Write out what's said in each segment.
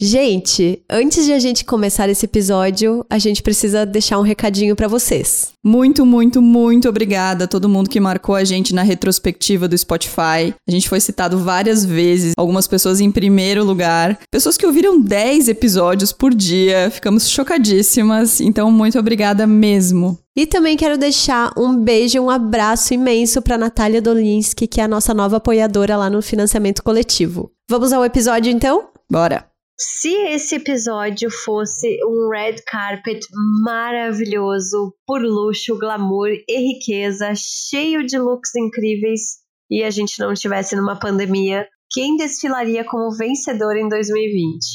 Gente, antes de a gente começar esse episódio, a gente precisa deixar um recadinho para vocês. Muito, muito, muito obrigada a todo mundo que marcou a gente na retrospectiva do Spotify. A gente foi citado várias vezes, algumas pessoas em primeiro lugar, pessoas que ouviram 10 episódios por dia. Ficamos chocadíssimas, então muito obrigada mesmo. E também quero deixar um beijo, um abraço imenso para Natália Dolinski, que é a nossa nova apoiadora lá no financiamento coletivo. Vamos ao episódio então? Bora! Se esse episódio fosse um red carpet maravilhoso, por luxo, glamour e riqueza, cheio de looks incríveis, e a gente não estivesse numa pandemia, quem desfilaria como vencedor em 2020?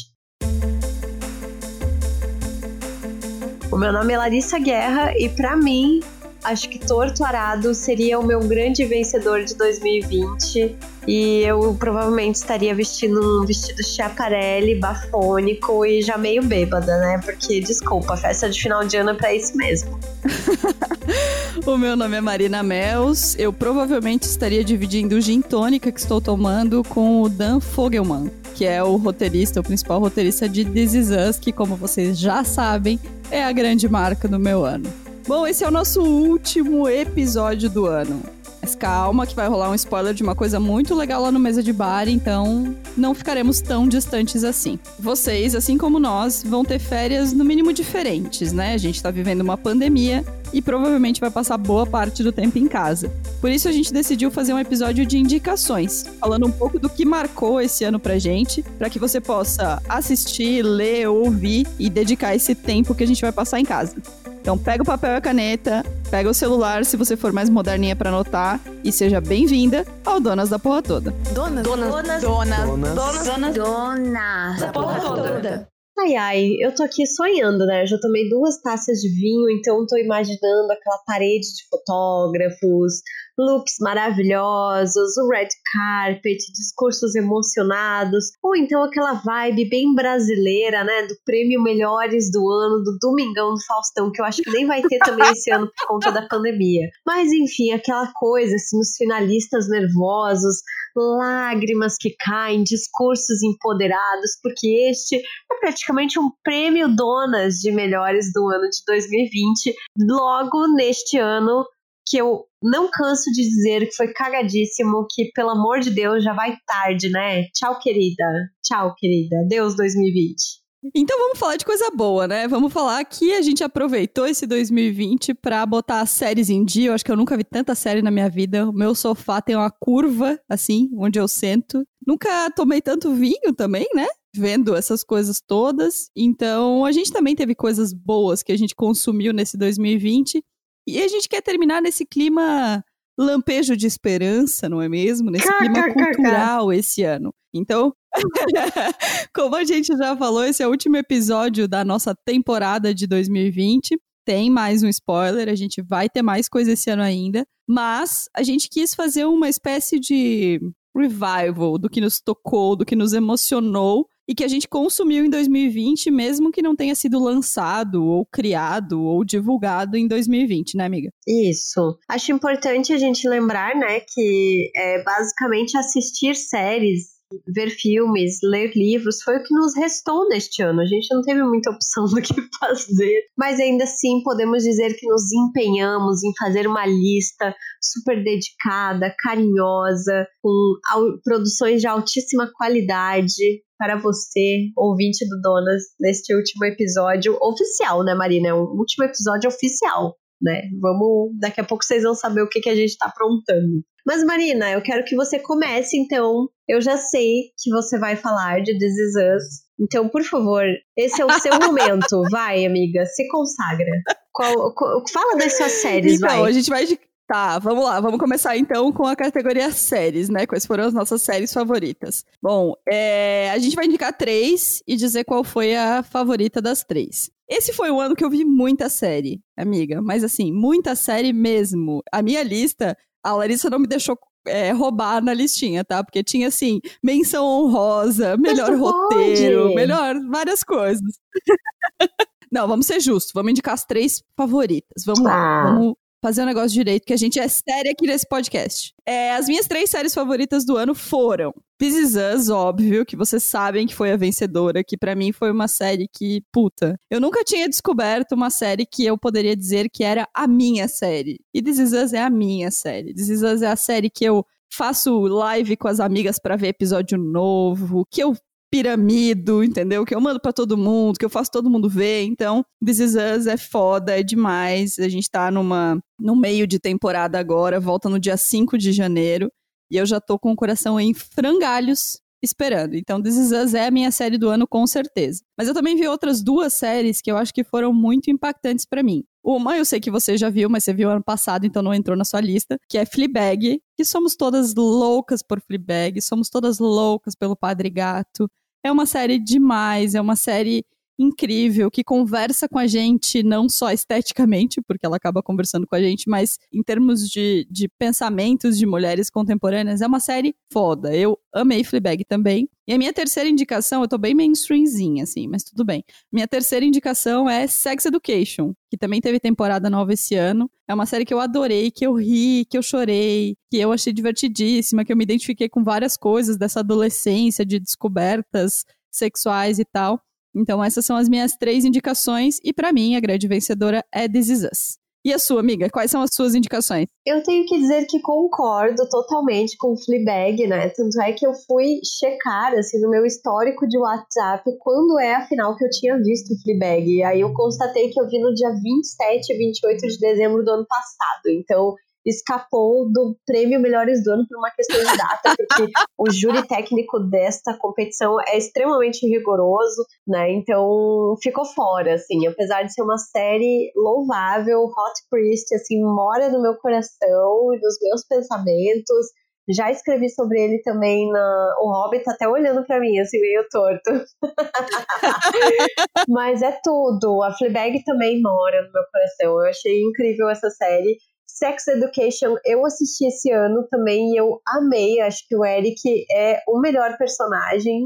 O meu nome é Larissa Guerra e para mim acho que Torto Arado seria o meu grande vencedor de 2020. E eu provavelmente estaria vestindo um vestido chaparelli, bafônico e já meio bêbada, né? Porque, desculpa, festa de final de ano é pra isso mesmo. o meu nome é Marina Mels. Eu provavelmente estaria dividindo o gin tônica que estou tomando com o Dan Fogelman, que é o roteirista, o principal roteirista de This Is Us, que, como vocês já sabem, é a grande marca do meu ano. Bom, esse é o nosso último episódio do ano. Mas calma, que vai rolar um spoiler de uma coisa muito legal lá no Mesa de Bar, então não ficaremos tão distantes assim. Vocês, assim como nós, vão ter férias no mínimo diferentes, né? A gente tá vivendo uma pandemia e provavelmente vai passar boa parte do tempo em casa. Por isso a gente decidiu fazer um episódio de indicações, falando um pouco do que marcou esse ano pra gente, para que você possa assistir, ler, ouvir e dedicar esse tempo que a gente vai passar em casa. Então pega o papel e a caneta, pega o celular se você for mais moderninha para anotar e seja bem-vinda ao Donas da Porra Toda. Donas, donas, donas, donas, donas, donas, donas da Porra Toda. Ai, ai, eu tô aqui sonhando, né? Eu já tomei duas taças de vinho, então tô imaginando aquela parede de fotógrafos, looks maravilhosos, o red carpet, discursos emocionados, ou então aquela vibe bem brasileira, né, do prêmio Melhores do Ano, do Domingão do Faustão, que eu acho que nem vai ter também esse ano por conta da pandemia. Mas enfim, aquela coisa assim, os finalistas nervosos, lágrimas que caem, discursos empoderados, porque este é praticamente um prêmio donas de melhores do ano de 2020, logo neste ano que eu não canso de dizer que foi cagadíssimo, que pelo amor de Deus já vai tarde, né? Tchau, querida. Tchau, querida. Deus 2020. Então vamos falar de coisa boa, né? Vamos falar que a gente aproveitou esse 2020 para botar as séries em dia. Eu acho que eu nunca vi tanta série na minha vida. O meu sofá tem uma curva, assim, onde eu sento. Nunca tomei tanto vinho também, né? Vendo essas coisas todas. Então a gente também teve coisas boas que a gente consumiu nesse 2020. E a gente quer terminar nesse clima lampejo de esperança, não é mesmo? Nesse clima cultural esse ano. Então, como a gente já falou, esse é o último episódio da nossa temporada de 2020. Tem mais um spoiler, a gente vai ter mais coisa esse ano ainda, mas a gente quis fazer uma espécie de revival do que nos tocou, do que nos emocionou e que a gente consumiu em 2020, mesmo que não tenha sido lançado ou criado ou divulgado em 2020, né, amiga? Isso. Acho importante a gente lembrar, né, que é basicamente assistir séries ver filmes, ler livros, foi o que nos restou neste ano. A gente não teve muita opção do que fazer, mas ainda assim podemos dizer que nos empenhamos em fazer uma lista super dedicada, carinhosa, com produções de altíssima qualidade para você, ouvinte do Donas, neste último episódio oficial, né, Marina? É um último episódio oficial né? Vamos, daqui a pouco vocês vão saber o que, que a gente está aprontando. Mas Marina, eu quero que você comece, então. Eu já sei que você vai falar de This Is Us. Então, por favor, esse é o seu momento. Vai, amiga, se consagra. Qual, qual, fala das suas séries, então, vai. Então, a gente vai de Tá, vamos lá. Vamos começar então com a categoria séries, né? Quais foram as nossas séries favoritas? Bom, é, a gente vai indicar três e dizer qual foi a favorita das três. Esse foi o ano que eu vi muita série, amiga. Mas assim, muita série mesmo. A minha lista, a Larissa não me deixou é, roubar na listinha, tá? Porque tinha assim, menção honrosa, melhor roteiro, pode. melhor várias coisas. não, vamos ser justos, vamos indicar as três favoritas. Vamos ah. lá, vamos fazer o um negócio direito, que a gente é sério aqui nesse podcast. É, as minhas três séries favoritas do ano foram This Is Us, óbvio, que vocês sabem que foi a vencedora, que para mim foi uma série que, puta, eu nunca tinha descoberto uma série que eu poderia dizer que era a minha série. E This Is Us é a minha série. This Is Us é a série que eu faço live com as amigas para ver episódio novo, que eu piramido, entendeu? Que eu mando para todo mundo, que eu faço todo mundo ver. Então, This Is Us é foda, é demais. A gente tá numa, no meio de temporada agora, volta no dia 5 de janeiro. E eu já tô com o coração em frangalhos esperando. Então, This Is Us é a minha série do ano, com certeza. Mas eu também vi outras duas séries que eu acho que foram muito impactantes para mim. Uma eu sei que você já viu, mas você viu ano passado, então não entrou na sua lista, que é Fleabag, que somos todas loucas por Fleabag, somos todas loucas pelo Padre Gato. É uma série demais, é uma série incrível que conversa com a gente não só esteticamente, porque ela acaba conversando com a gente, mas em termos de, de pensamentos de mulheres contemporâneas, é uma série foda. Eu amei Fleabag também. E a minha terceira indicação, eu tô bem mainstreamzinha, assim, mas tudo bem. Minha terceira indicação é Sex Education, que também teve temporada nova esse ano. É uma série que eu adorei, que eu ri, que eu chorei, que eu achei divertidíssima, que eu me identifiquei com várias coisas dessa adolescência, de descobertas sexuais e tal. Então, essas são as minhas três indicações, e para mim, a grande vencedora é This Is Us. E a sua, amiga? Quais são as suas indicações? Eu tenho que dizer que concordo totalmente com o Fleabag, né? Tanto é que eu fui checar, assim, no meu histórico de WhatsApp quando é, afinal, que eu tinha visto o Fleabag. E aí eu constatei que eu vi no dia 27 e 28 de dezembro do ano passado. Então, escapou do prêmio Melhores do Ano por uma questão de data, porque o júri técnico desta competição é extremamente rigoroso, né? Então ficou fora, assim, apesar de ser uma série louvável, Hot Priest, assim, mora no meu coração e nos meus pensamentos. Já escrevi sobre ele também na. O Hobbit tá até olhando para mim, assim, meio torto. Mas é tudo. A Fleabag também mora no meu coração. Eu achei incrível essa série. Sex Education eu assisti esse ano também e eu amei. Acho que o Eric é o melhor personagem.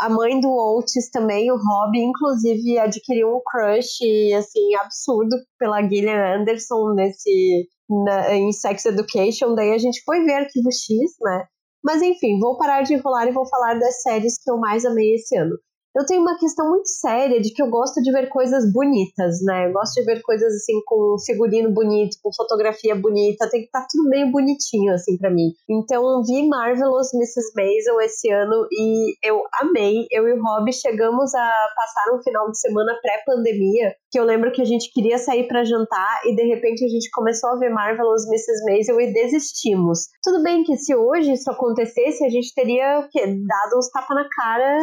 A mãe do Otis também, o Rob, inclusive adquiriu um crush assim absurdo pela Gillian Anderson nesse na, em Sex Education. Daí a gente foi ver Arquivo X, né? Mas enfim, vou parar de enrolar e vou falar das séries que eu mais amei esse ano eu tenho uma questão muito séria de que eu gosto de ver coisas bonitas, né? Eu gosto de ver coisas assim com figurino bonito, com fotografia bonita, tem que estar tá tudo meio bonitinho assim para mim. Então vi Marvelous Mrs. Maisel esse ano e eu amei. Eu e o Rob chegamos a passar um final de semana pré-pandemia, que eu lembro que a gente queria sair para jantar e de repente a gente começou a ver Marvelous Mrs. Maisel e desistimos. Tudo bem que se hoje isso acontecesse, a gente teria dado uns tapa na cara,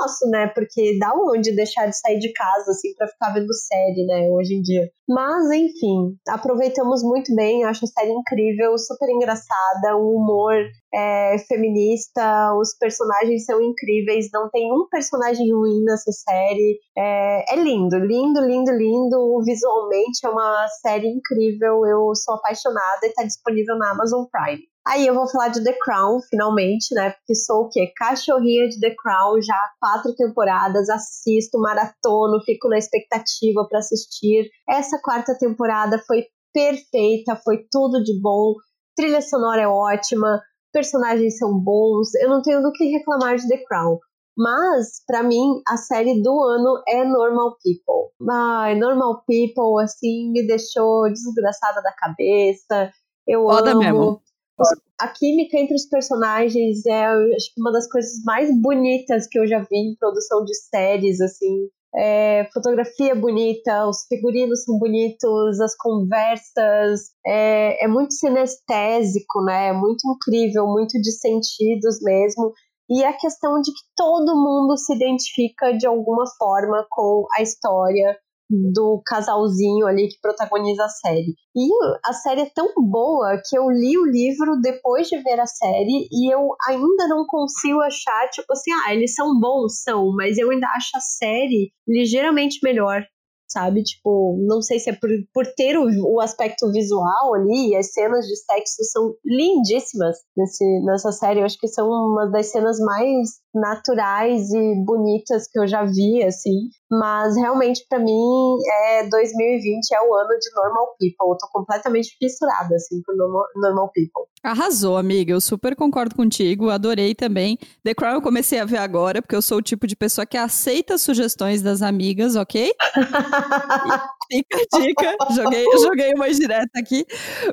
nosso, né? Porque dá onde deixar de sair de casa, assim, pra ficar vendo série, né? Hoje em dia. Mas, enfim, aproveitamos muito bem. Acho a série incrível, super engraçada, o humor é feminista, os personagens são incríveis, não tem um personagem ruim nessa série. É, é lindo, lindo, lindo, lindo. Visualmente é uma série incrível. Eu sou apaixonada e tá disponível na Amazon Prime. Aí eu vou falar de The Crown, finalmente, né? Porque sou o quê? Cachorrinha de The Crown, já quatro temporadas, assisto, maratono, fico na expectativa para assistir. Essa quarta temporada foi perfeita, foi tudo de bom. Trilha sonora é ótima, personagens são bons, eu não tenho do que reclamar de The Crown. Mas, para mim, a série do ano é Normal People. Ai, Normal People, assim, me deixou desgraçada da cabeça. Eu Foda amo. Mesmo. A química entre os personagens é acho que uma das coisas mais bonitas que eu já vi em produção de séries, assim. É, fotografia bonita, os figurinos são bonitos, as conversas, é, é muito sinestésico, né? É muito incrível, muito de sentidos mesmo. E a questão de que todo mundo se identifica de alguma forma com a história do casalzinho ali que protagoniza a série. E a série é tão boa que eu li o livro depois de ver a série e eu ainda não consigo achar, tipo assim, ah, eles são bons, são, mas eu ainda acho a série ligeiramente melhor sabe? Tipo, não sei se é por, por ter o, o aspecto visual ali, e as cenas de sexo são lindíssimas nesse, nessa série. Eu acho que são uma das cenas mais naturais e bonitas que eu já vi, assim. Mas realmente, para mim, é 2020 é o ano de Normal People. Eu tô completamente fissurada, assim, por Normal, normal People. Arrasou, amiga. Eu super concordo contigo. Adorei também. The Crown eu comecei a ver agora, porque eu sou o tipo de pessoa que aceita sugestões das amigas, ok? Fica a dica. Joguei, joguei uma direta aqui.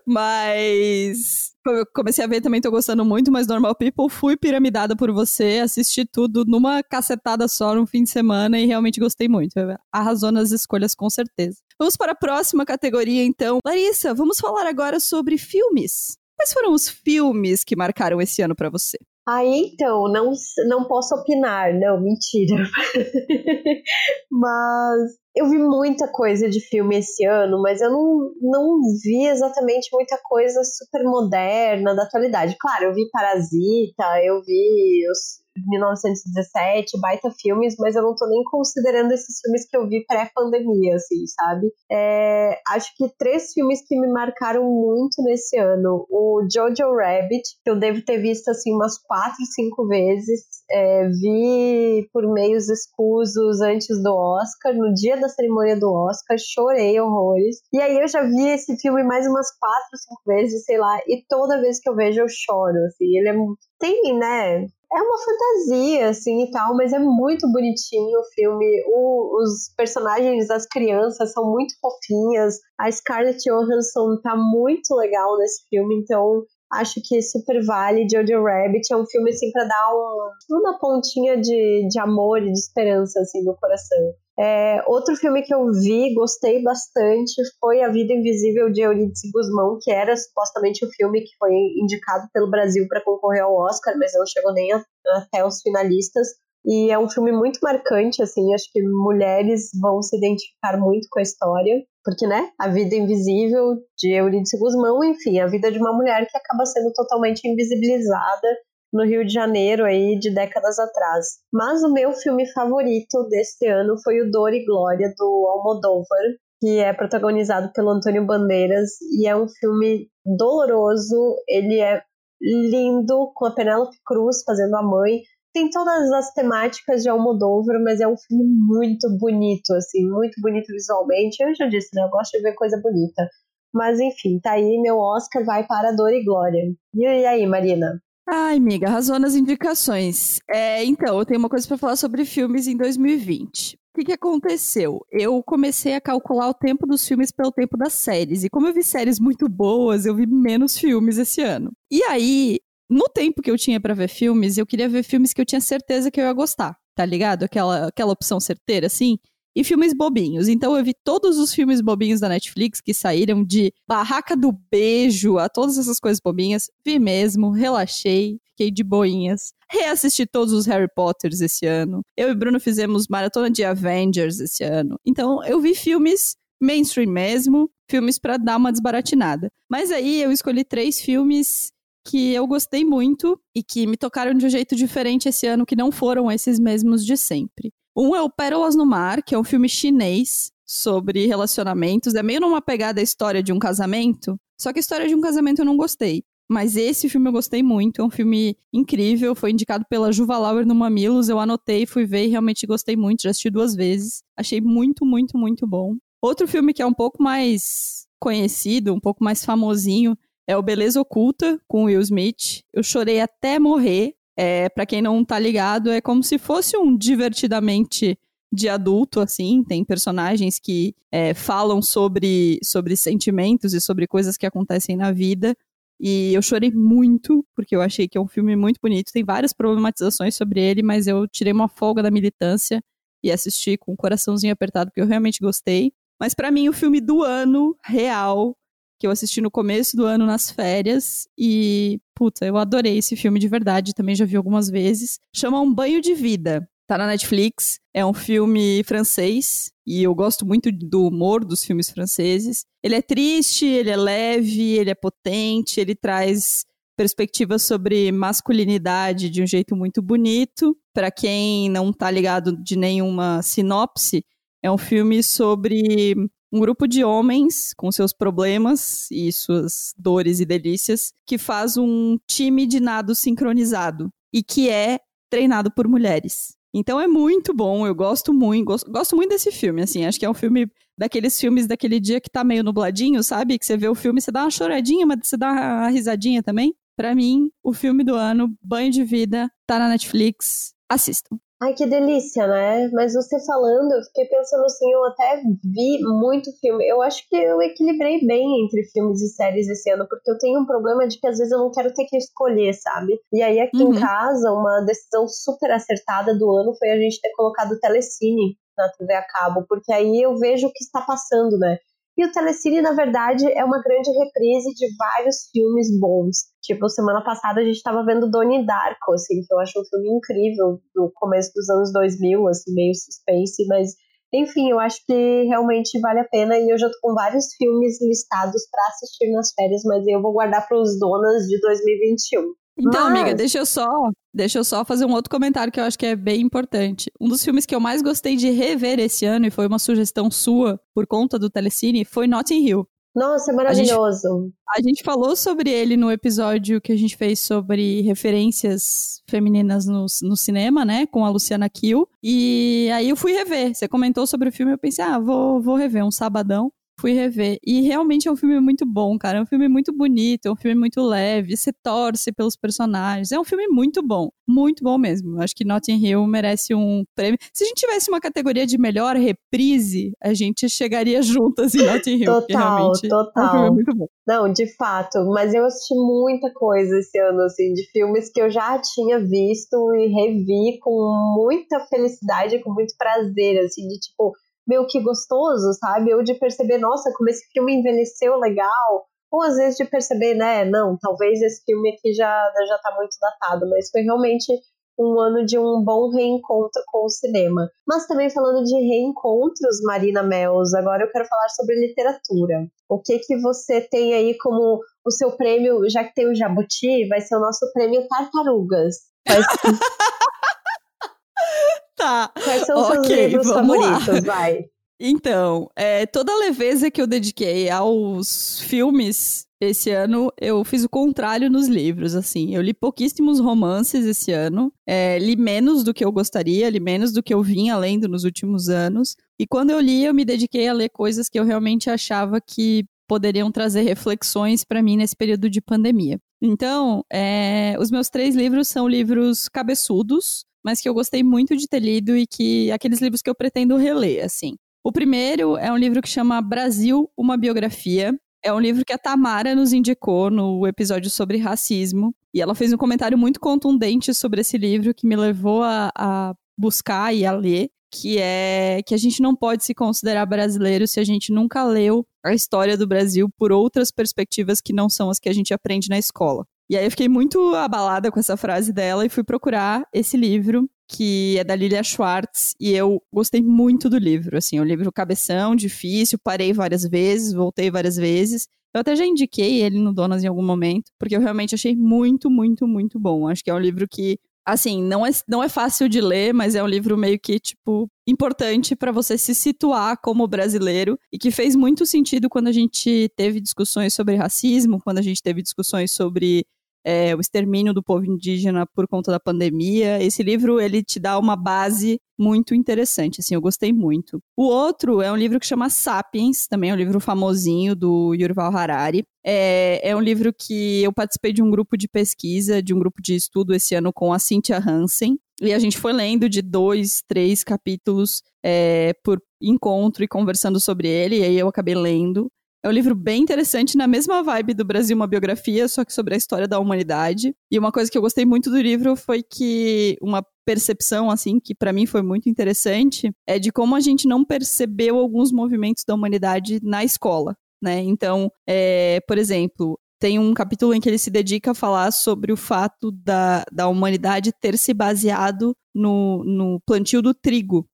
Mas comecei a ver também, tô gostando muito, mas Normal People fui piramidada por você, assisti tudo numa cacetada só no fim de semana e realmente gostei muito. Arrasou nas escolhas com certeza. Vamos para a próxima categoria então. Larissa, vamos falar agora sobre filmes. Quais foram os filmes que marcaram esse ano para você? Aí então, não, não posso opinar, não, mentira. Mas eu vi muita coisa de filme esse ano, mas eu não, não vi exatamente muita coisa super moderna da atualidade. Claro, eu vi Parasita, eu vi os, 1917, baita filmes, mas eu não tô nem considerando esses filmes que eu vi pré-pandemia, assim, sabe? É, acho que três filmes que me marcaram muito nesse ano. O Jojo Rabbit, que eu devo ter visto, assim, umas quatro, cinco vezes. É, vi por meios escusos antes do Oscar, no dia da cerimônia do Oscar, chorei horrores. E aí eu já vi esse filme mais umas quatro, cinco vezes, sei lá, e toda vez que eu vejo eu choro, assim. Ele é tem, né, é uma fantasia, assim, e tal, mas é muito bonitinho o filme. O, os personagens das crianças são muito fofinhas. A Scarlett Johansson tá muito legal nesse filme, então acho que super vale. Jojo Rabbit é um filme, assim, pra dar um, uma pontinha de, de amor e de esperança, assim, no coração. É, outro filme que eu vi, gostei bastante, foi A Vida Invisível de Eurídice Guzmão, que era supostamente o filme que foi indicado pelo Brasil para concorrer ao Oscar, mas não chegou nem a, até os finalistas. E é um filme muito marcante, assim, acho que mulheres vão se identificar muito com a história, porque, né, a vida invisível de Eurídice Guzmão, enfim, a vida de uma mulher que acaba sendo totalmente invisibilizada no Rio de Janeiro aí de décadas atrás. Mas o meu filme favorito deste ano foi o Dor e Glória do Almodóvar, que é protagonizado pelo Antônio Bandeiras e é um filme doloroso, ele é lindo com a Penélope Cruz fazendo a mãe. Tem todas as temáticas de Almodóvar, mas é um filme muito bonito, assim, muito bonito visualmente. Eu já disse, né? Eu gosto de ver coisa bonita. Mas enfim, tá aí, meu Oscar vai para Dor e Glória. E aí, Marina? Ai, amiga, arrasou nas indicações. É, então, eu tenho uma coisa para falar sobre filmes em 2020. O que, que aconteceu? Eu comecei a calcular o tempo dos filmes pelo tempo das séries. E como eu vi séries muito boas, eu vi menos filmes esse ano. E aí, no tempo que eu tinha para ver filmes, eu queria ver filmes que eu tinha certeza que eu ia gostar, tá ligado? Aquela, aquela opção certeira, assim e filmes bobinhos. Então eu vi todos os filmes bobinhos da Netflix que saíram de Barraca do Beijo a todas essas coisas bobinhas. Vi mesmo, relaxei, fiquei de boinhas. Reassisti todos os Harry Potters esse ano. Eu e Bruno fizemos maratona de Avengers esse ano. Então eu vi filmes mainstream mesmo, filmes para dar uma desbaratinada. Mas aí eu escolhi três filmes que eu gostei muito e que me tocaram de um jeito diferente esse ano, que não foram esses mesmos de sempre. Um é o Pérolas no Mar, que é um filme chinês sobre relacionamentos. É meio numa pegada a história de um casamento. Só que a história de um casamento eu não gostei. Mas esse filme eu gostei muito, é um filme incrível, foi indicado pela Juva Lauer no Mamilos, eu anotei, fui ver e realmente gostei muito, já assisti duas vezes. Achei muito, muito, muito bom. Outro filme que é um pouco mais conhecido, um pouco mais famosinho, é o Beleza Oculta, com Will Smith. Eu chorei até morrer, é, para quem não tá ligado, é como se fosse um divertidamente de adulto, assim. Tem personagens que é, falam sobre, sobre sentimentos e sobre coisas que acontecem na vida. E eu chorei muito, porque eu achei que é um filme muito bonito. Tem várias problematizações sobre ele, mas eu tirei uma folga da militância e assisti com o coraçãozinho apertado, porque eu realmente gostei. Mas para mim, o filme do ano real que eu assisti no começo do ano nas férias e, puta, eu adorei esse filme de verdade, também já vi algumas vezes. Chama Um Banho de Vida. Tá na Netflix, é um filme francês e eu gosto muito do humor dos filmes franceses. Ele é triste, ele é leve, ele é potente, ele traz perspectivas sobre masculinidade de um jeito muito bonito. Para quem não tá ligado de nenhuma sinopse, É um filme sobre um grupo de homens com seus problemas e suas dores e delícias que faz um time de nado sincronizado e que é treinado por mulheres. Então é muito bom, eu gosto muito, gosto, gosto, muito desse filme, assim, acho que é um filme daqueles filmes daquele dia que tá meio nubladinho, sabe? Que você vê o filme, você dá uma choradinha, mas você dá uma risadinha também. Para mim, o filme do ano, Banho de Vida, tá na Netflix, assistam. Ai, que delícia, né? Mas você falando, eu fiquei pensando assim, eu até vi muito filme. Eu acho que eu equilibrei bem entre filmes e séries esse ano, porque eu tenho um problema de que às vezes eu não quero ter que escolher, sabe? E aí aqui uhum. em casa, uma decisão super acertada do ano foi a gente ter colocado Telecine na TV a cabo, porque aí eu vejo o que está passando, né? E o Telecine, na verdade, é uma grande reprise de vários filmes bons. Tipo, semana passada a gente estava vendo Donnie Darko, assim, que eu acho um filme incrível, do começo dos anos 2000, assim, meio suspense, mas enfim, eu acho que realmente vale a pena e eu já tô com vários filmes listados para assistir nas férias, mas eu vou guardar para os donas de 2021. Então, Mas... amiga, deixa eu só, deixa eu só fazer um outro comentário que eu acho que é bem importante. Um dos filmes que eu mais gostei de rever esse ano e foi uma sugestão sua por conta do Telecine foi Notting Hill. Nossa, é maravilhoso. A gente, a gente, falou sobre ele no episódio que a gente fez sobre referências femininas no, no cinema, né? Com a Luciana Kiel. E aí eu fui rever. Você comentou sobre o filme, eu pensei, ah, vou, vou rever um sabadão fui rever. E realmente é um filme muito bom, cara. É um filme muito bonito, é um filme muito leve, você torce pelos personagens. É um filme muito bom. Muito bom mesmo. Acho que Notting Hill merece um prêmio. Se a gente tivesse uma categoria de melhor reprise, a gente chegaria juntas em Notting Hill. Total, total. É um filme muito bom. Não, de fato. Mas eu assisti muita coisa esse ano, assim, de filmes que eu já tinha visto e revi com muita felicidade, com muito prazer, assim, de tipo meio que gostoso, sabe? Ou de perceber, nossa, como esse filme envelheceu legal. Ou às vezes de perceber, né, não, talvez esse filme aqui já, já tá muito datado, mas foi realmente um ano de um bom reencontro com o cinema. Mas também falando de reencontros, Marina Mels, agora eu quero falar sobre literatura. O que que você tem aí como o seu prêmio, já que tem o Jabuti, vai ser o nosso prêmio Tartarugas. Mas... Tá. Quais são os okay, seus livros favoritos? Lá. Vai. Então, é, toda a leveza que eu dediquei aos filmes esse ano, eu fiz o contrário nos livros, assim. Eu li pouquíssimos romances esse ano, é, li menos do que eu gostaria, li menos do que eu vinha lendo nos últimos anos. E quando eu li, eu me dediquei a ler coisas que eu realmente achava que poderiam trazer reflexões para mim nesse período de pandemia. Então, é, os meus três livros são livros cabeçudos, mas que eu gostei muito de ter lido e que aqueles livros que eu pretendo reler, assim. O primeiro é um livro que chama Brasil, uma biografia. É um livro que a Tamara nos indicou no episódio sobre racismo. E ela fez um comentário muito contundente sobre esse livro que me levou a, a buscar e a ler, que é que a gente não pode se considerar brasileiro se a gente nunca leu a história do Brasil por outras perspectivas que não são as que a gente aprende na escola. E aí eu fiquei muito abalada com essa frase dela e fui procurar esse livro, que é da Lilia Schwartz, e eu gostei muito do livro, assim, o livro cabeção, difícil, parei várias vezes, voltei várias vezes. Eu até já indiquei ele no Donas em algum momento, porque eu realmente achei muito, muito, muito bom. Acho que é um livro que assim, não é, não é fácil de ler, mas é um livro meio que, tipo, importante para você se situar como brasileiro e que fez muito sentido quando a gente teve discussões sobre racismo, quando a gente teve discussões sobre é, o extermínio do povo indígena por conta da pandemia. Esse livro ele te dá uma base muito interessante, assim, eu gostei muito. O outro é um livro que chama Sapiens, também é um livro famosinho do Yuval Harari. É, é um livro que eu participei de um grupo de pesquisa, de um grupo de estudo esse ano com a Cynthia Hansen, e a gente foi lendo de dois, três capítulos é, por encontro e conversando sobre ele, e aí eu acabei lendo. É um livro bem interessante, na mesma vibe do Brasil, uma biografia, só que sobre a história da humanidade. E uma coisa que eu gostei muito do livro foi que uma percepção, assim, que para mim foi muito interessante, é de como a gente não percebeu alguns movimentos da humanidade na escola. Né? Então, é, por exemplo, tem um capítulo em que ele se dedica a falar sobre o fato da, da humanidade ter se baseado no, no plantio do trigo,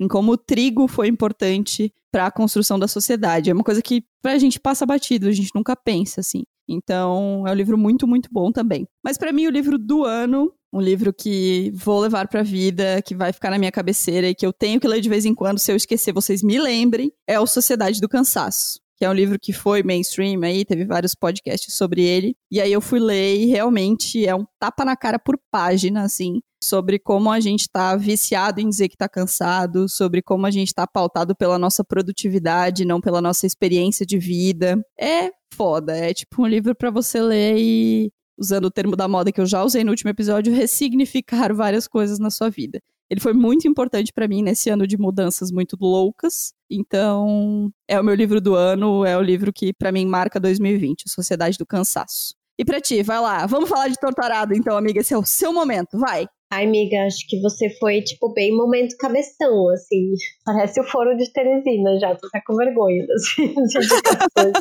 em como o trigo foi importante para a construção da sociedade. É uma coisa que pra gente passa batido, a gente nunca pensa assim. Então, é um livro muito, muito bom também. Mas para mim o livro do ano um livro que vou levar pra vida, que vai ficar na minha cabeceira e que eu tenho que ler de vez em quando, se eu esquecer, vocês me lembrem, é o Sociedade do Cansaço. Que é um livro que foi mainstream aí, teve vários podcasts sobre ele. E aí eu fui ler e realmente é um tapa na cara por página, assim, sobre como a gente tá viciado em dizer que tá cansado, sobre como a gente tá pautado pela nossa produtividade, não pela nossa experiência de vida. É foda, é tipo um livro para você ler e usando o termo da moda que eu já usei no último episódio, ressignificar várias coisas na sua vida. Ele foi muito importante para mim nesse ano de mudanças muito loucas. Então, é o meu livro do ano, é o livro que para mim marca 2020, Sociedade do Cansaço. E para ti, vai lá, vamos falar de Torturado então, amiga, esse é o seu momento, vai. Ai, amiga, acho que você foi, tipo, bem momento cabeção, assim. Parece o foro de Teresina já, tô até com vergonha das indicações.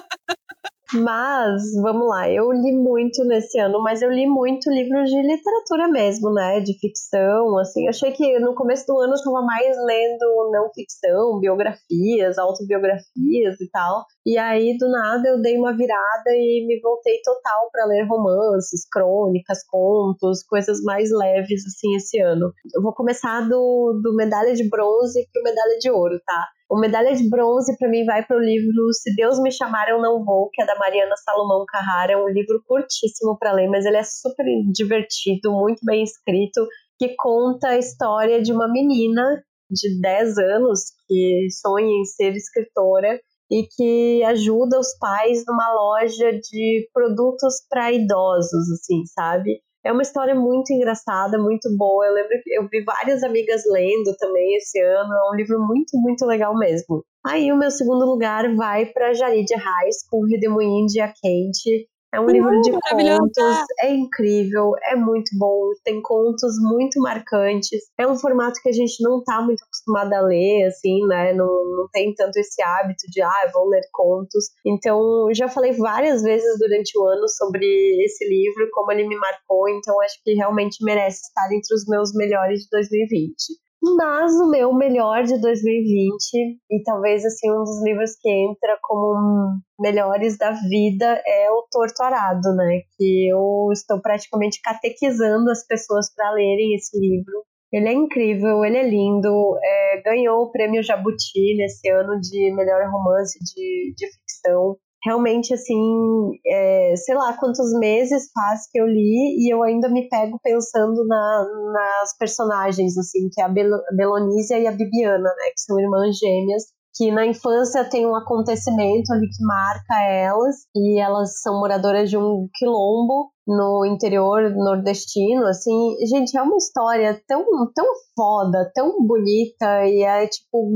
Mas, vamos lá, eu li muito nesse ano, mas eu li muito livros de literatura mesmo, né? De ficção, assim. Achei que no começo do ano eu estava mais lendo não ficção, biografias, autobiografias e tal. E aí, do nada, eu dei uma virada e me voltei total para ler romances, crônicas, contos, coisas mais leves, assim, esse ano. Eu vou começar do, do medalha de bronze pro medalha de ouro, tá? O medalha de bronze para mim vai para o livro Se Deus Me Chamar Eu Não Vou, que é da Mariana Salomão Carrara. É um livro curtíssimo para ler, mas ele é super divertido, muito bem escrito, que conta a história de uma menina de 10 anos que sonha em ser escritora e que ajuda os pais numa loja de produtos para idosos, assim, sabe? É uma história muito engraçada, muito boa. Eu lembro que eu vi várias amigas lendo também esse ano. É um livro muito, muito legal mesmo. Aí o meu segundo lugar vai para Jarid Reis com Redemoinho de Quente. É um livro de contos, é incrível, é muito bom, tem contos muito marcantes. É um formato que a gente não tá muito acostumado a ler, assim, né? Não, não tem tanto esse hábito de, ah, vou ler contos. Então, já falei várias vezes durante o ano sobre esse livro, como ele me marcou, então acho que realmente merece estar entre os meus melhores de 2020. Mas o meu melhor de 2020, e talvez assim um dos livros que entra como melhores da vida, é o Torto Arado, né? Que eu estou praticamente catequizando as pessoas para lerem esse livro. Ele é incrível, ele é lindo, é, ganhou o prêmio Jabuti nesse ano de melhor romance de, de ficção realmente, assim, é, sei lá quantos meses faz que eu li e eu ainda me pego pensando na, nas personagens, assim, que é a Bel Belonísia e a Bibiana, né, que são irmãs gêmeas, que na infância tem um acontecimento ali que marca elas, e elas são moradoras de um quilombo no interior nordestino, assim, gente, é uma história tão, tão foda, tão bonita, e é tipo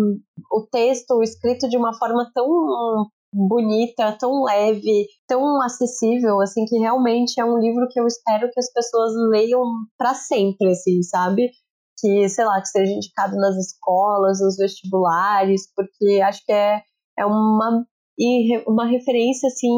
o texto escrito de uma forma tão bonita, tão leve, tão acessível, assim, que realmente é um livro que eu espero que as pessoas leiam para sempre, assim, sabe? Que, sei lá, que seja indicado nas escolas, nos vestibulares, porque acho que é, é uma e uma referência assim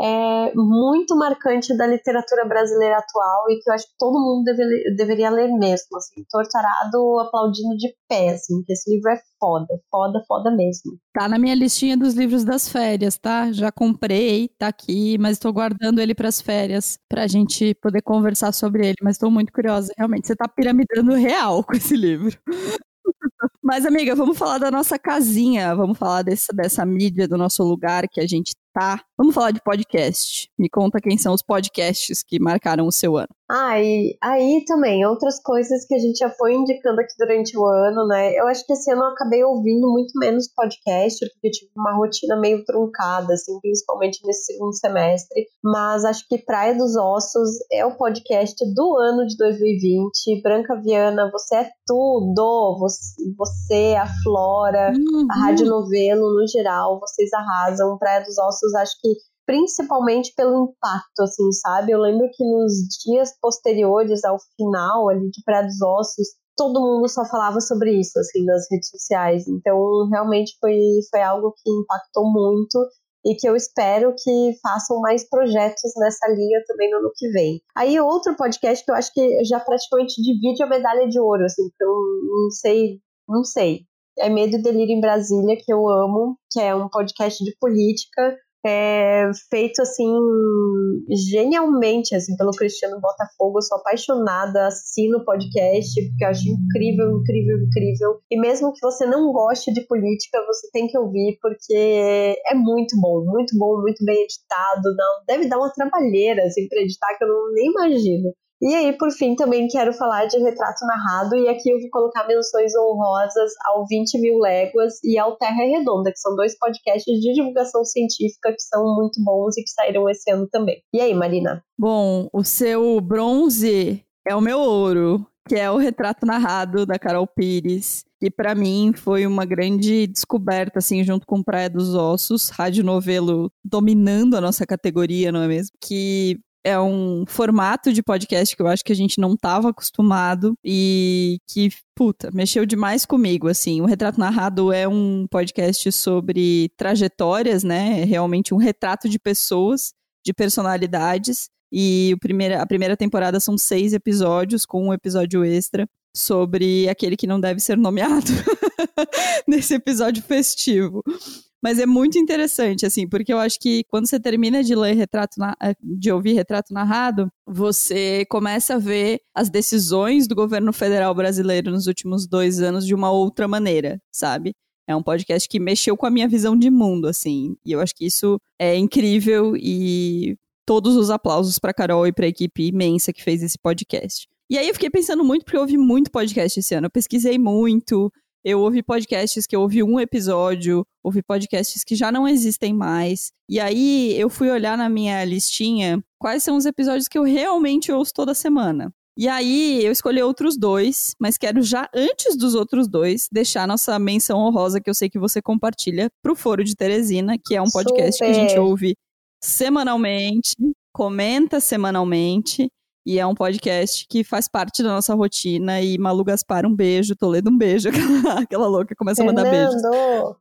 é, muito marcante da literatura brasileira atual e que eu acho que todo mundo deve, deveria ler mesmo, assim, torturado aplaudindo de pé, assim, que esse livro é foda, foda, foda mesmo. Tá na minha listinha dos livros das férias, tá? Já comprei, tá aqui, mas estou guardando ele para as férias, pra gente poder conversar sobre ele, mas estou muito curiosa, realmente, você tá piramidando real com esse livro. Mas, amiga, vamos falar da nossa casinha, vamos falar dessa, dessa mídia, do nosso lugar que a gente tá. Vamos falar de podcast. Me conta quem são os podcasts que marcaram o seu ano. Ah, e aí também, outras coisas que a gente já foi indicando aqui durante o ano, né? Eu acho que esse ano eu acabei ouvindo muito menos podcast, porque eu tive uma rotina meio truncada, assim, principalmente nesse segundo semestre. Mas acho que Praia dos Ossos é o podcast do ano de 2020. Branca Viana, você é tudo! Você, você a Flora, uhum. a Rádio Novelo no geral, vocês arrasam. Praia dos Ossos, acho que principalmente pelo impacto, assim, sabe? Eu lembro que nos dias posteriores ao final ali de Praia dos Ossos, todo mundo só falava sobre isso, assim, nas redes sociais. Então, realmente foi, foi algo que impactou muito e que eu espero que façam mais projetos nessa linha também no ano que vem. Aí, outro podcast que eu acho que já praticamente divide a medalha de ouro, assim, porque eu não sei, não sei. É Medo e Delírio em Brasília, que eu amo, que é um podcast de política é feito assim genialmente assim pelo Cristiano Botafogo. Eu sou apaixonada, assino o podcast porque eu acho incrível, incrível, incrível. E mesmo que você não goste de política, você tem que ouvir porque é muito bom, muito bom, muito bem editado. Não, deve dar uma trabalheira assim para editar que eu não, nem imagino. E aí, por fim, também quero falar de retrato narrado, e aqui eu vou colocar menções honrosas ao 20 Mil Léguas e ao Terra Redonda, que são dois podcasts de divulgação científica que são muito bons e que saíram esse ano também. E aí, Marina? Bom, o seu bronze é o meu ouro, que é o retrato narrado da Carol Pires que para mim foi uma grande descoberta, assim, junto com Praia dos Ossos, rádio novelo dominando a nossa categoria, não é mesmo? Que é um formato de podcast que eu acho que a gente não estava acostumado e que, puta, mexeu demais comigo, assim. O Retrato Narrado é um podcast sobre trajetórias, né? É realmente um retrato de pessoas, de personalidades. E primeira, a primeira temporada são seis episódios, com um episódio extra sobre aquele que não deve ser nomeado nesse episódio festivo. Mas é muito interessante, assim, porque eu acho que quando você termina de ler retrato, na... Eh, de ouvir retrato narrado, você começa a ver as decisões do governo federal brasileiro nos últimos dois anos de uma outra maneira, sabe? É um podcast que mexeu com a minha visão de mundo, assim. E eu acho que isso é incrível e todos os aplausos para Carol e para a equipe imensa que fez esse podcast. E aí eu fiquei pensando muito, porque eu ouvi muito podcast esse ano. Eu pesquisei muito, eu ouvi podcasts que eu ouvi um episódio, ouvi podcasts que já não existem mais. E aí eu fui olhar na minha listinha quais são os episódios que eu realmente ouço toda semana. E aí eu escolhi outros dois, mas quero já antes dos outros dois deixar nossa menção honrosa que eu sei que você compartilha pro Foro de Teresina, que é um podcast Super. que a gente ouve semanalmente, comenta semanalmente e é um podcast que faz parte da nossa rotina. E Malu Gaspar, um beijo. Toledo, um beijo. Aquela, aquela louca começa a mandar beijos.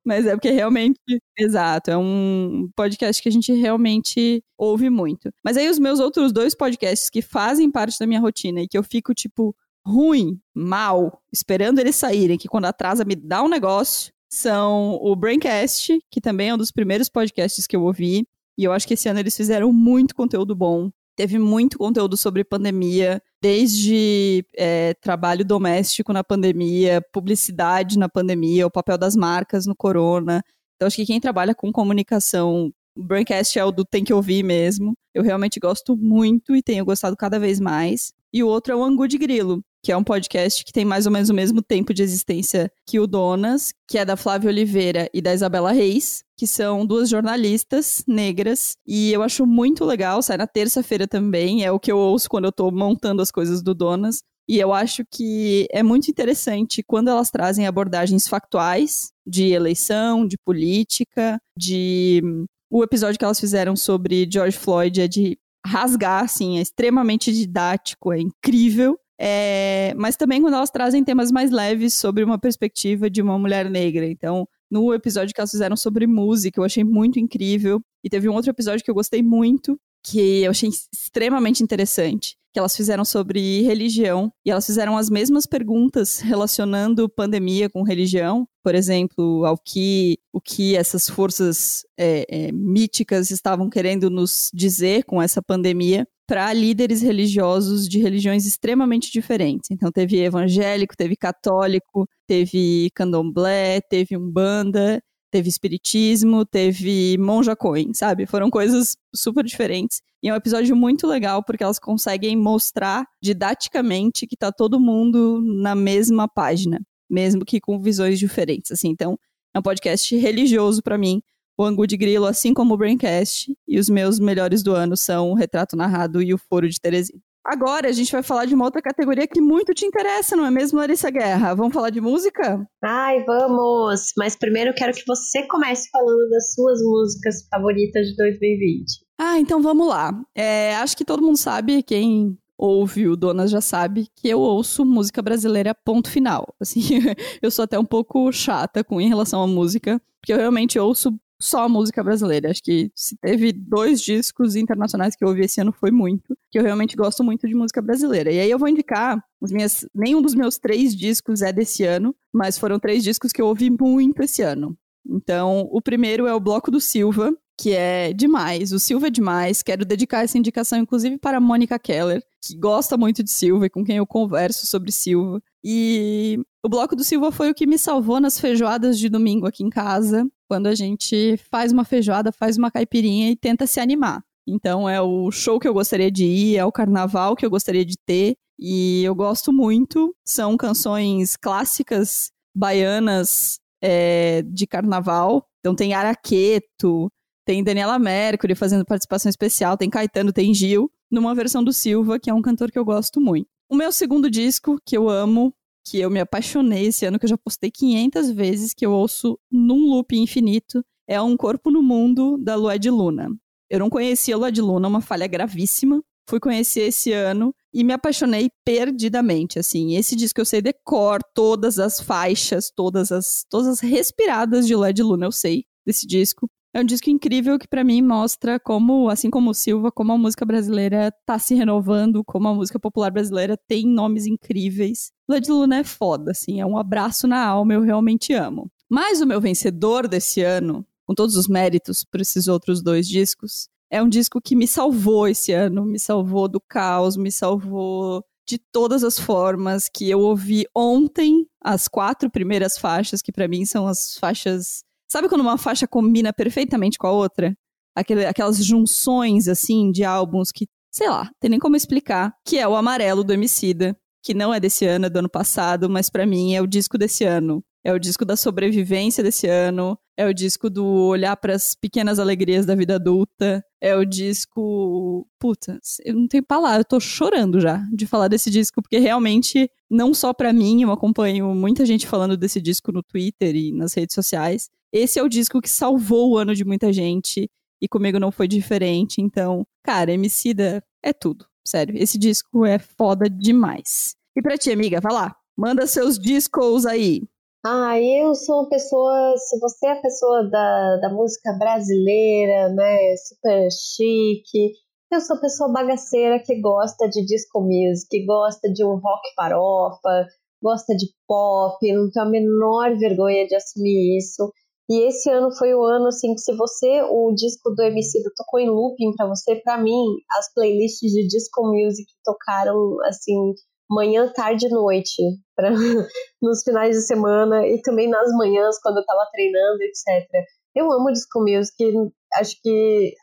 Mas é porque realmente, exato, é um podcast que a gente realmente ouve muito. Mas aí os meus outros dois podcasts que fazem parte da minha rotina e que eu fico, tipo, ruim, mal, esperando eles saírem, que quando atrasa me dá um negócio, são o Braincast, que também é um dos primeiros podcasts que eu ouvi. E eu acho que esse ano eles fizeram muito conteúdo bom teve muito conteúdo sobre pandemia, desde é, trabalho doméstico na pandemia, publicidade na pandemia, o papel das marcas no corona. Então, acho que quem trabalha com comunicação, o Braincast é o do tem que ouvir mesmo. Eu realmente gosto muito e tenho gostado cada vez mais. E o outro é o Angu de Grilo, que é um podcast que tem mais ou menos o mesmo tempo de existência que o Donas, que é da Flávia Oliveira e da Isabela Reis, que são duas jornalistas negras. E eu acho muito legal, sai na terça-feira também, é o que eu ouço quando eu tô montando as coisas do Donas. E eu acho que é muito interessante quando elas trazem abordagens factuais de eleição, de política, de. O episódio que elas fizeram sobre George Floyd é de rasgar, assim, é extremamente didático, é incrível. É, mas também quando elas trazem temas mais leves sobre uma perspectiva de uma mulher negra. Então, no episódio que elas fizeram sobre música, eu achei muito incrível. E teve um outro episódio que eu gostei muito, que eu achei extremamente interessante, que elas fizeram sobre religião. E elas fizeram as mesmas perguntas relacionando pandemia com religião. Por exemplo, ao que o que essas forças é, é, míticas estavam querendo nos dizer com essa pandemia para líderes religiosos de religiões extremamente diferentes. Então teve evangélico, teve católico, teve candomblé, teve umbanda, teve espiritismo, teve monja coin, sabe? Foram coisas super diferentes. E é um episódio muito legal porque elas conseguem mostrar didaticamente que tá todo mundo na mesma página, mesmo que com visões diferentes, assim. Então, é um podcast religioso para mim, o Angu de Grilo, assim como o Braincast. E os meus melhores do ano são o Retrato Narrado e o Foro de Teresina. Agora a gente vai falar de uma outra categoria que muito te interessa, não é mesmo, Larissa Guerra? Vamos falar de música? Ai, vamos! Mas primeiro eu quero que você comece falando das suas músicas favoritas de 2020. Ah, então vamos lá. É, acho que todo mundo sabe, quem ouve o Donas já sabe, que eu ouço música brasileira ponto final. Assim, eu sou até um pouco chata com em relação à música, porque eu realmente ouço só música brasileira. Acho que se teve dois discos internacionais que eu ouvi esse ano foi muito, que eu realmente gosto muito de música brasileira. E aí eu vou indicar os minhas, nenhum dos meus três discos é desse ano, mas foram três discos que eu ouvi muito esse ano. Então, o primeiro é o Bloco do Silva, que é demais. O Silva é demais. Quero dedicar essa indicação, inclusive, para a Mônica Keller, que gosta muito de Silva e com quem eu converso sobre Silva. E o bloco do Silva foi o que me salvou nas feijoadas de domingo aqui em casa, quando a gente faz uma feijoada, faz uma caipirinha e tenta se animar. Então é o show que eu gostaria de ir, é o carnaval que eu gostaria de ter. E eu gosto muito. São canções clássicas baianas é, de carnaval. Então tem Araqueto, tem Daniela Mercury fazendo participação especial, tem Caetano, tem Gil, numa versão do Silva, que é um cantor que eu gosto muito. O meu segundo disco, que eu amo, que eu me apaixonei esse ano, que eu já postei 500 vezes, que eu ouço num loop infinito, é Um Corpo no Mundo, da Lua de Luna. Eu não conhecia Lua de Luna, uma falha gravíssima. Fui conhecer esse ano e me apaixonei perdidamente, assim. Esse disco eu sei decor todas as faixas, todas as todas as respiradas de Lua de Luna, eu sei desse disco. É um disco incrível que para mim mostra como, assim como o Silva, como a música brasileira tá se renovando, como a música popular brasileira tem nomes incríveis. Led Luna é foda, assim, é um abraço na alma, eu realmente amo. Mas o meu vencedor desse ano, com todos os méritos por esses outros dois discos, é um disco que me salvou esse ano, me salvou do caos, me salvou de todas as formas que eu ouvi ontem as quatro primeiras faixas que para mim são as faixas Sabe quando uma faixa combina perfeitamente com a outra? Aquele, aquelas junções, assim, de álbuns que, sei lá, tem nem como explicar, que é o Amarelo do Emicida, que não é desse ano, é do ano passado, mas para mim é o disco desse ano. É o disco da sobrevivência desse ano, é o disco do olhar para as pequenas alegrias da vida adulta, é o disco. Puta, eu não tenho palavra, eu tô chorando já de falar desse disco, porque realmente, não só para mim, eu acompanho muita gente falando desse disco no Twitter e nas redes sociais, esse é o disco que salvou o ano de muita gente e comigo não foi diferente. Então, cara, Emicida é tudo. Sério, esse disco é foda demais. E pra ti, amiga, vai lá. Manda seus discos aí. Ah, eu sou uma pessoa, se você é a pessoa da, da música brasileira, né, super chique, eu sou pessoa bagaceira que gosta de disco music, gosta de um rock farofa, gosta de pop, não tenho a menor vergonha de assumir isso. E esse ano foi o ano, assim, que se você, o disco do MC tocou em looping para você, para mim, as playlists de disco music tocaram, assim, manhã, tarde e noite, pra, nos finais de semana e também nas manhãs, quando eu tava treinando, etc. Eu amo disco music, acho que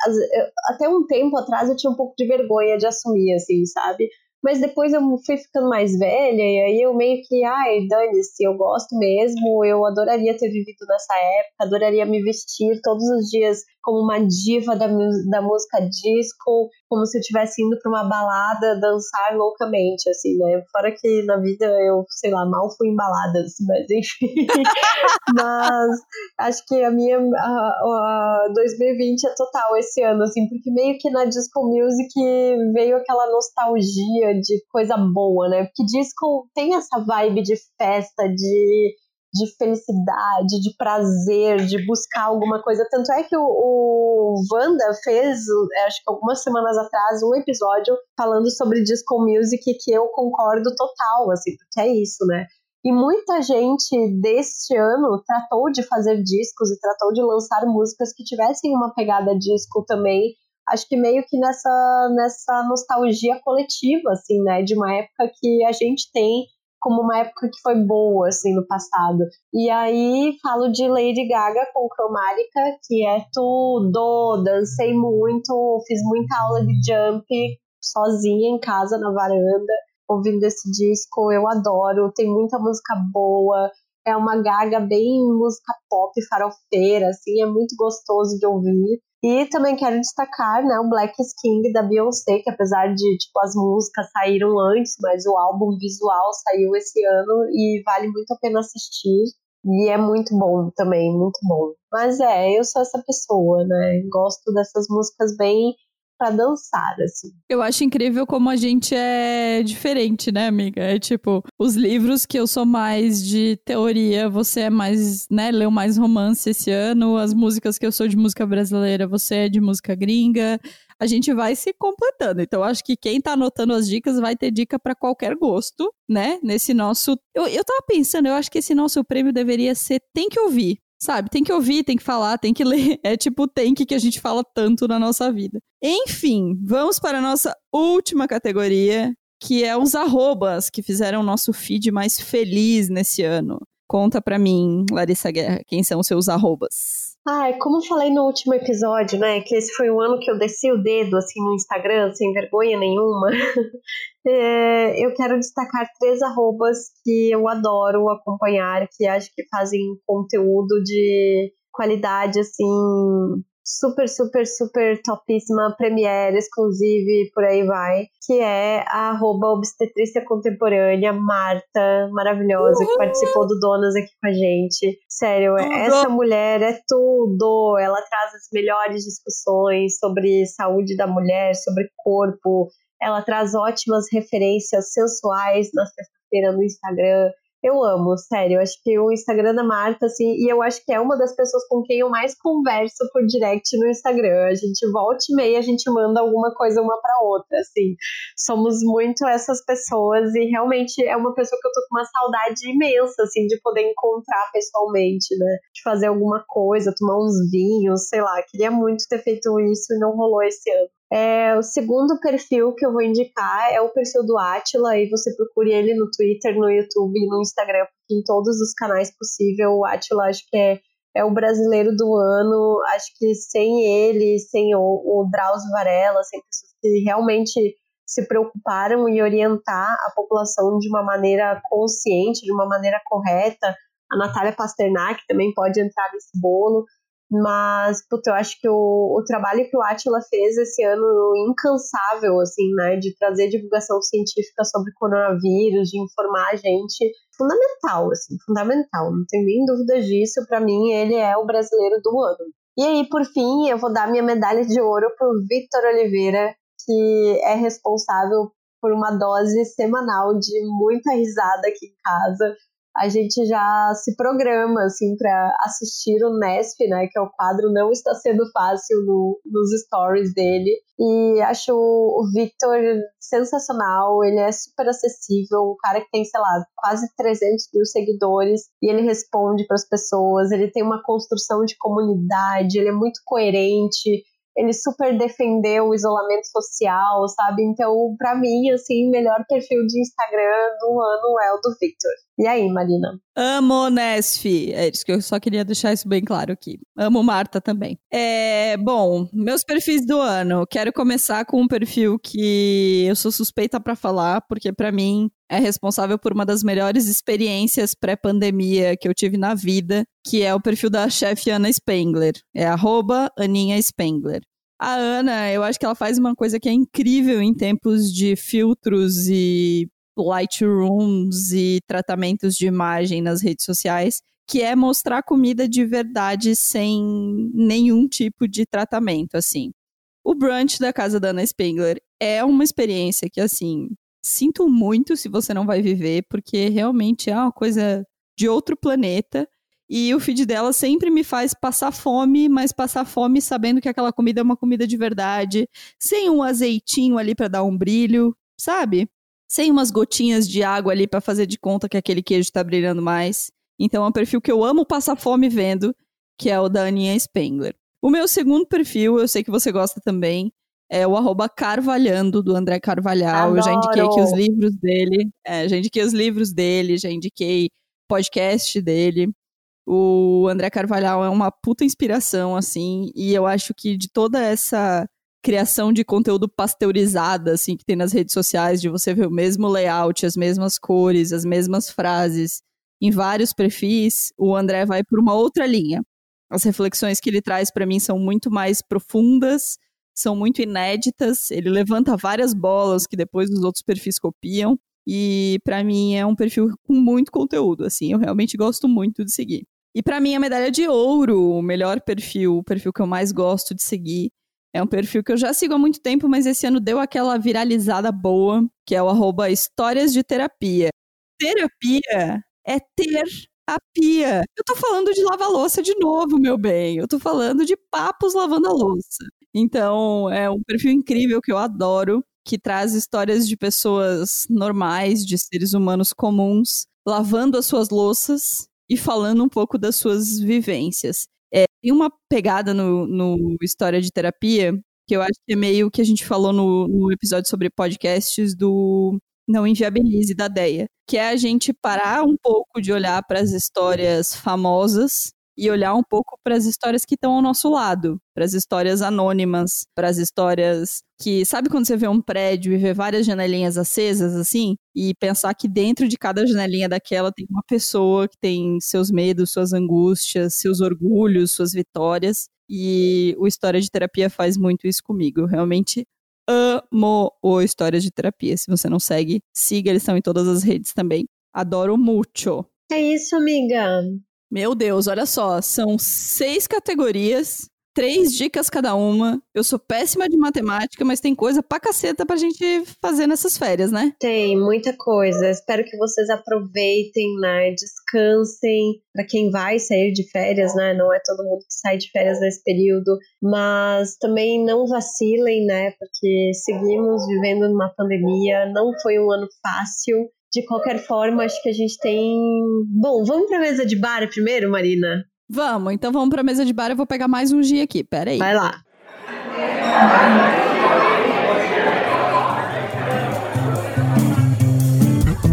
até um tempo atrás eu tinha um pouco de vergonha de assumir, assim, sabe? Mas depois eu fui ficando mais velha e aí eu meio que, ai, dane-se, eu gosto mesmo, eu adoraria ter vivido nessa época, adoraria me vestir todos os dias como uma diva da, da música disco, como se eu estivesse indo para uma balada dançar loucamente, assim, né? Fora que na vida eu, sei lá, mal fui em baladas, mas enfim. mas acho que a minha a, a 2020 é total esse ano, assim, porque meio que na disco music veio aquela nostalgia de coisa boa, né? Porque disco tem essa vibe de festa, de de felicidade, de prazer, de buscar alguma coisa. Tanto é que o, o Wanda fez, acho que algumas semanas atrás, um episódio falando sobre disco music que eu concordo total, assim, porque é isso, né? E muita gente deste ano tratou de fazer discos e tratou de lançar músicas que tivessem uma pegada disco também. Acho que meio que nessa, nessa nostalgia coletiva, assim, né? De uma época que a gente tem como uma época que foi boa, assim, no passado. E aí falo de Lady Gaga com Cromática, que é tudo, dancei muito, fiz muita aula de jump sozinha em casa, na varanda, ouvindo esse disco, eu adoro, tem muita música boa, é uma gaga bem música pop, farofeira, assim, é muito gostoso de ouvir. E também quero destacar, né, o Black King da Beyoncé, que apesar de, tipo, as músicas saíram antes, mas o álbum visual saiu esse ano e vale muito a pena assistir. E é muito bom também, muito bom. Mas é, eu sou essa pessoa, né? Gosto dessas músicas bem para dançar, assim. Eu acho incrível como a gente é diferente, né, amiga? É tipo, os livros que eu sou mais de teoria, você é mais, né, leu mais romance esse ano, as músicas que eu sou de música brasileira, você é de música gringa. A gente vai se completando. Então, acho que quem tá anotando as dicas vai ter dica para qualquer gosto, né? Nesse nosso. Eu, eu tava pensando, eu acho que esse nosso prêmio deveria ser Tem que ouvir Sabe? Tem que ouvir, tem que falar, tem que ler. É tipo o tem que que a gente fala tanto na nossa vida. Enfim, vamos para a nossa última categoria, que é os arrobas que fizeram o nosso feed mais feliz nesse ano. Conta pra mim, Larissa Guerra, quem são seus arrobas? Ai, como eu falei no último episódio, né, que esse foi o ano que eu desci o dedo, assim, no Instagram, sem vergonha nenhuma, é, eu quero destacar três arrobas que eu adoro acompanhar, que acho que fazem conteúdo de qualidade, assim, super, super, super topíssima, premiere, exclusive, por aí vai, que é a arroba obstetrícia contemporânea, Marta, maravilhosa, que participou do Donas aqui com a gente. Sério, tudo. essa mulher é tudo! Ela traz as melhores discussões sobre saúde da mulher, sobre corpo, ela traz ótimas referências sensuais na sexta-feira no Instagram. Eu amo, sério. Acho que o Instagram da Marta, assim, e eu acho que é uma das pessoas com quem eu mais converso por direct no Instagram. A gente volta e meia, a gente manda alguma coisa uma para outra, assim. Somos muito essas pessoas e realmente é uma pessoa que eu tô com uma saudade imensa, assim, de poder encontrar pessoalmente, né? De fazer alguma coisa, tomar uns vinhos, sei lá. Queria muito ter feito isso e não rolou esse ano. É, o segundo perfil que eu vou indicar é o perfil do Atila, e você procure ele no Twitter, no YouTube no Instagram, em todos os canais possíveis. O Atila acho que é, é o brasileiro do ano. Acho que sem ele, sem o, o Drauzio Varela, sem pessoas que realmente se preocuparam em orientar a população de uma maneira consciente, de uma maneira correta. A Natália Pasternak também pode entrar nesse bolo. Mas, puta, eu acho que o, o trabalho que o Atila fez esse ano, incansável, assim, né, de trazer divulgação científica sobre coronavírus, de informar a gente, fundamental, assim, fundamental, não tem nem dúvida disso. Para mim, ele é o brasileiro do ano. E aí, por fim, eu vou dar minha medalha de ouro pro Victor Oliveira, que é responsável por uma dose semanal de muita risada aqui em casa, a gente já se programa assim para assistir o Nesp, né, que é o quadro não está sendo fácil no, nos stories dele. E acho o Victor sensacional, ele é super acessível, um cara que tem, sei lá, quase 300 mil seguidores e ele responde para as pessoas, ele tem uma construção de comunidade, ele é muito coerente, ele super defendeu o isolamento social, sabe? Então, para mim, assim, melhor perfil de Instagram do ano é o do Victor. E aí, Marina? Amo Nesf. É isso que eu só queria deixar isso bem claro aqui. Amo Marta também. É, bom, meus perfis do ano. Quero começar com um perfil que eu sou suspeita para falar, porque para mim é responsável por uma das melhores experiências pré-pandemia que eu tive na vida, que é o perfil da chefe Ana Spengler. É arroba Aninha Spengler. A Ana, eu acho que ela faz uma coisa que é incrível em tempos de filtros e lightrooms e tratamentos de imagem nas redes sociais, que é mostrar comida de verdade sem nenhum tipo de tratamento, assim. O brunch da casa da Ana Spengler é uma experiência que, assim, sinto muito se você não vai viver, porque realmente é uma coisa de outro planeta. E o feed dela sempre me faz passar fome, mas passar fome sabendo que aquela comida é uma comida de verdade, sem um azeitinho ali para dar um brilho, sabe? Sem umas gotinhas de água ali para fazer de conta que aquele queijo tá brilhando mais. Então é um perfil que eu amo passar fome vendo, que é o da Aninha Spengler. O meu segundo perfil, eu sei que você gosta também, é o arroba Carvalhando, do André Carvalhal. Adoro. Eu já indiquei aqui os livros dele. É, já indiquei os livros dele, já indiquei podcast dele. O André Carvalhal é uma puta inspiração, assim, e eu acho que de toda essa criação de conteúdo pasteurizada, assim, que tem nas redes sociais, de você ver o mesmo layout, as mesmas cores, as mesmas frases, em vários perfis, o André vai por uma outra linha. As reflexões que ele traz para mim são muito mais profundas, são muito inéditas. Ele levanta várias bolas que depois os outros perfis copiam. E para mim é um perfil com muito conteúdo, assim, eu realmente gosto muito de seguir. E para mim a medalha de ouro, o melhor perfil, o perfil que eu mais gosto de seguir, é um perfil que eu já sigo há muito tempo, mas esse ano deu aquela viralizada boa, que é o arroba Histórias de Terapia. Terapia é ter a pia. Eu tô falando de lavar louça de novo, meu bem. Eu tô falando de papos lavando a louça. Então, é um perfil incrível que eu adoro, que traz histórias de pessoas normais, de seres humanos comuns, lavando as suas louças e falando um pouco das suas vivências. Tem uma pegada no, no História de Terapia que eu acho que é meio que a gente falou no, no episódio sobre podcasts do Não Inviabilize da Deia, que é a gente parar um pouco de olhar para as histórias famosas e olhar um pouco para as histórias que estão ao nosso lado, para as histórias anônimas, para as histórias que sabe quando você vê um prédio e vê várias janelinhas acesas assim, e pensar que dentro de cada janelinha daquela tem uma pessoa que tem seus medos, suas angústias, seus orgulhos, suas vitórias. E o História de Terapia faz muito isso comigo. Eu realmente amo o História de Terapia. Se você não segue, siga, eles estão em todas as redes também. Adoro muito. É isso, amiga. Meu Deus, olha só, são seis categorias, três dicas cada uma. Eu sou péssima de matemática, mas tem coisa pra caceta pra gente fazer nessas férias, né? Tem muita coisa. Espero que vocês aproveitem, né? Descansem. Para quem vai sair de férias, né? Não é todo mundo que sai de férias nesse período, mas também não vacilem, né? Porque seguimos vivendo numa pandemia, não foi um ano fácil de qualquer forma, acho que a gente tem. Bom, vamos pra mesa de bar primeiro, Marina? Vamos, então vamos pra mesa de bar. Eu vou pegar mais um dia aqui, pera aí. Vai lá.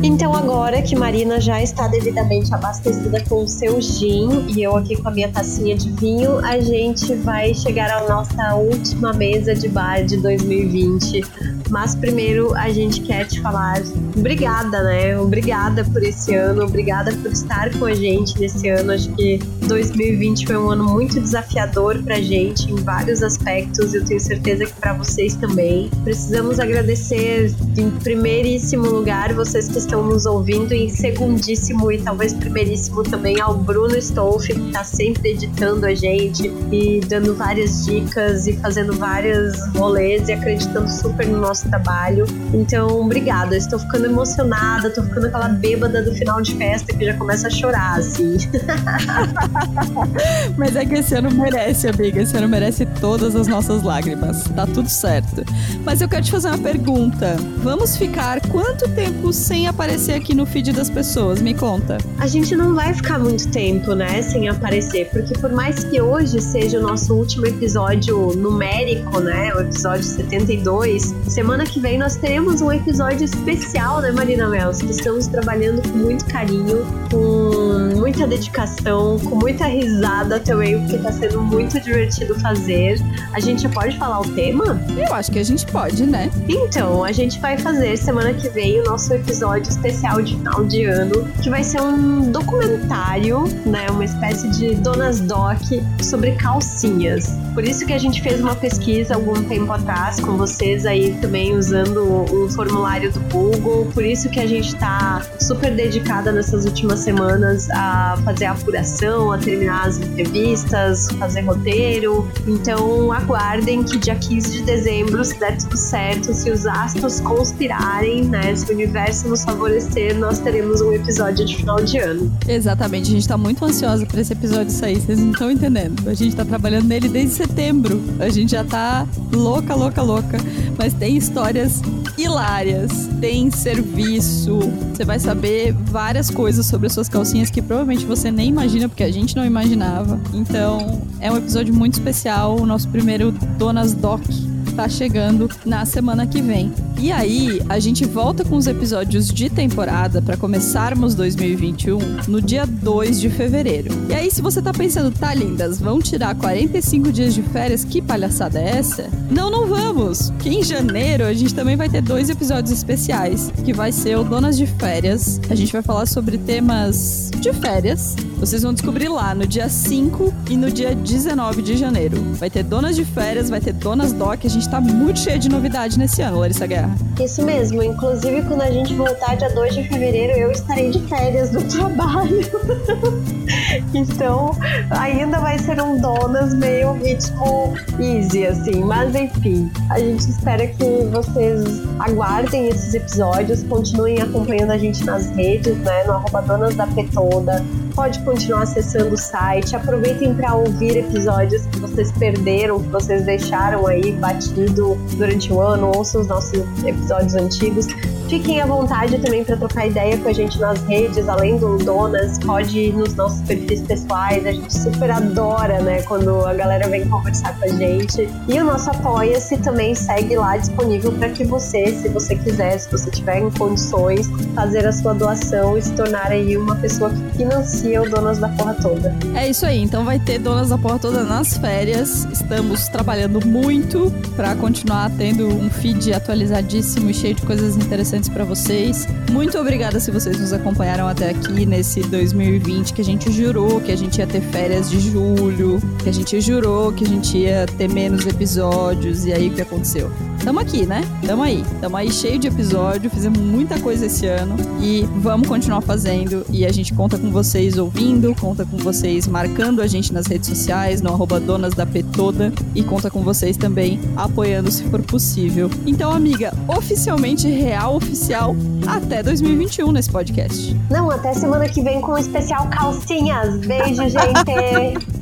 Então agora que Marina já está devidamente abastecida com o seu gin e eu aqui com a minha tacinha de vinho, a gente vai chegar à nossa última mesa de bar de 2020. Mas primeiro a gente quer te falar obrigada, né? Obrigada por esse ano, obrigada por estar com a gente nesse ano. Acho que 2020 foi um ano muito desafiador pra gente em vários aspectos. Eu tenho certeza que para vocês também. Precisamos agradecer em primeiríssimo lugar vocês que estão nos ouvindo, em segundíssimo e talvez primeiríssimo também ao Bruno Stolf, que está sempre editando a gente e dando várias dicas e fazendo vários rolês e acreditando super no nosso trabalho. Então, obrigada. Estou ficando emocionada, estou ficando aquela bêbada do final de festa que já começa a chorar, assim. Mas é que esse ano merece, amiga. Esse ano merece todas as nossas lágrimas. Tá tudo certo. Mas eu quero te fazer uma pergunta. Vamos ficar quanto tempo sem aparecer aqui no feed das pessoas? Me conta. A gente não vai ficar muito tempo, né, sem aparecer, porque por mais que hoje seja o nosso último episódio numérico, né, o episódio 72, semana que vem nós teremos um episódio especial, né, Marina Mels, que estamos trabalhando com muito carinho, com muita dedicação, com muita risada também, porque tá sendo muito divertido fazer. A gente já pode falar o tema? Eu acho que a gente pode, né? Então, a gente vai fazer semana que vem o nosso episódio especial de final de ano, que vai ser um documentário, né, uma espécie de Donas Doc sobre calcinhas. Por isso que a gente fez uma pesquisa algum tempo atrás com vocês aí também usando o formulário do Google. Por isso que a gente tá super dedicada nessas últimas semanas a fazer a apuração, a terminar as entrevistas, fazer roteiro. Então aguardem que dia 15 de dezembro, se der tudo certo, se os astros conspirarem, né, se o universo nos favorecer, nós teremos um episódio de final de ano. Exatamente, a gente tá muito ansiosa por esse episódio sair, vocês não estão entendendo. A gente tá trabalhando nele desde setembro. A gente já tá louca, louca, louca. Mas tem histórias hilárias, tem serviço. Você vai saber várias coisas sobre as suas calcinhas que provavelmente você nem imagina, porque a gente não imaginava. Então, é um episódio muito especial, o nosso primeiro Donas Doc tá chegando na semana que vem. E aí, a gente volta com os episódios de temporada para começarmos 2021 no dia 2 de fevereiro. E aí, se você tá pensando, tá lindas, vão tirar 45 dias de férias, que palhaçada é essa? Não, não vamos! Que em janeiro a gente também vai ter dois episódios especiais, que vai ser o Donas de Férias. A gente vai falar sobre temas de férias. Vocês vão descobrir lá no dia 5 e no dia 19 de janeiro. Vai ter Donas de Férias, vai ter Donas Doc, a gente tá muito cheio de novidade nesse ano, Larissa Guerra. Isso mesmo, inclusive quando a gente voltar dia 2 de fevereiro, eu estarei de férias do trabalho. então, ainda vai ser um Donas meio ritmo easy, assim. Mas enfim, a gente espera que vocês aguardem esses episódios, continuem acompanhando a gente nas redes, né? No arroba Donas da Petoda. Pode continuar acessando o site, aproveitem para ouvir episódios que vocês perderam, que vocês deixaram aí batido durante o ano, ouçam os nossos episódios antigos, Fiquem à vontade também para trocar ideia com a gente nas redes, além do Donas, pode ir nos nossos perfis pessoais. A gente super adora, né, quando a galera vem conversar com a gente. E o nosso Apoia-se também segue lá disponível para que você, se você quiser, se você tiver em condições, fazer a sua doação e se tornar aí uma pessoa que financia o Donas da Porra Toda. É isso aí, então vai ter Donas da Porra Toda nas férias. Estamos trabalhando muito para continuar tendo um feed atualizadíssimo e cheio de coisas interessantes para vocês. Muito obrigada se vocês nos acompanharam até aqui nesse 2020 que a gente jurou que a gente ia ter férias de julho, que a gente jurou que a gente ia ter menos episódios e aí o que aconteceu? Tamo aqui, né? Tamo aí. Tamo aí cheio de episódio, fizemos muita coisa esse ano e vamos continuar fazendo. E a gente conta com vocês ouvindo, conta com vocês marcando a gente nas redes sociais, no arroba Donas da e conta com vocês também apoiando se for possível. Então, amiga, oficialmente real oficial até 2021 nesse podcast. Não, até semana que vem com o especial calcinhas. Beijo, gente!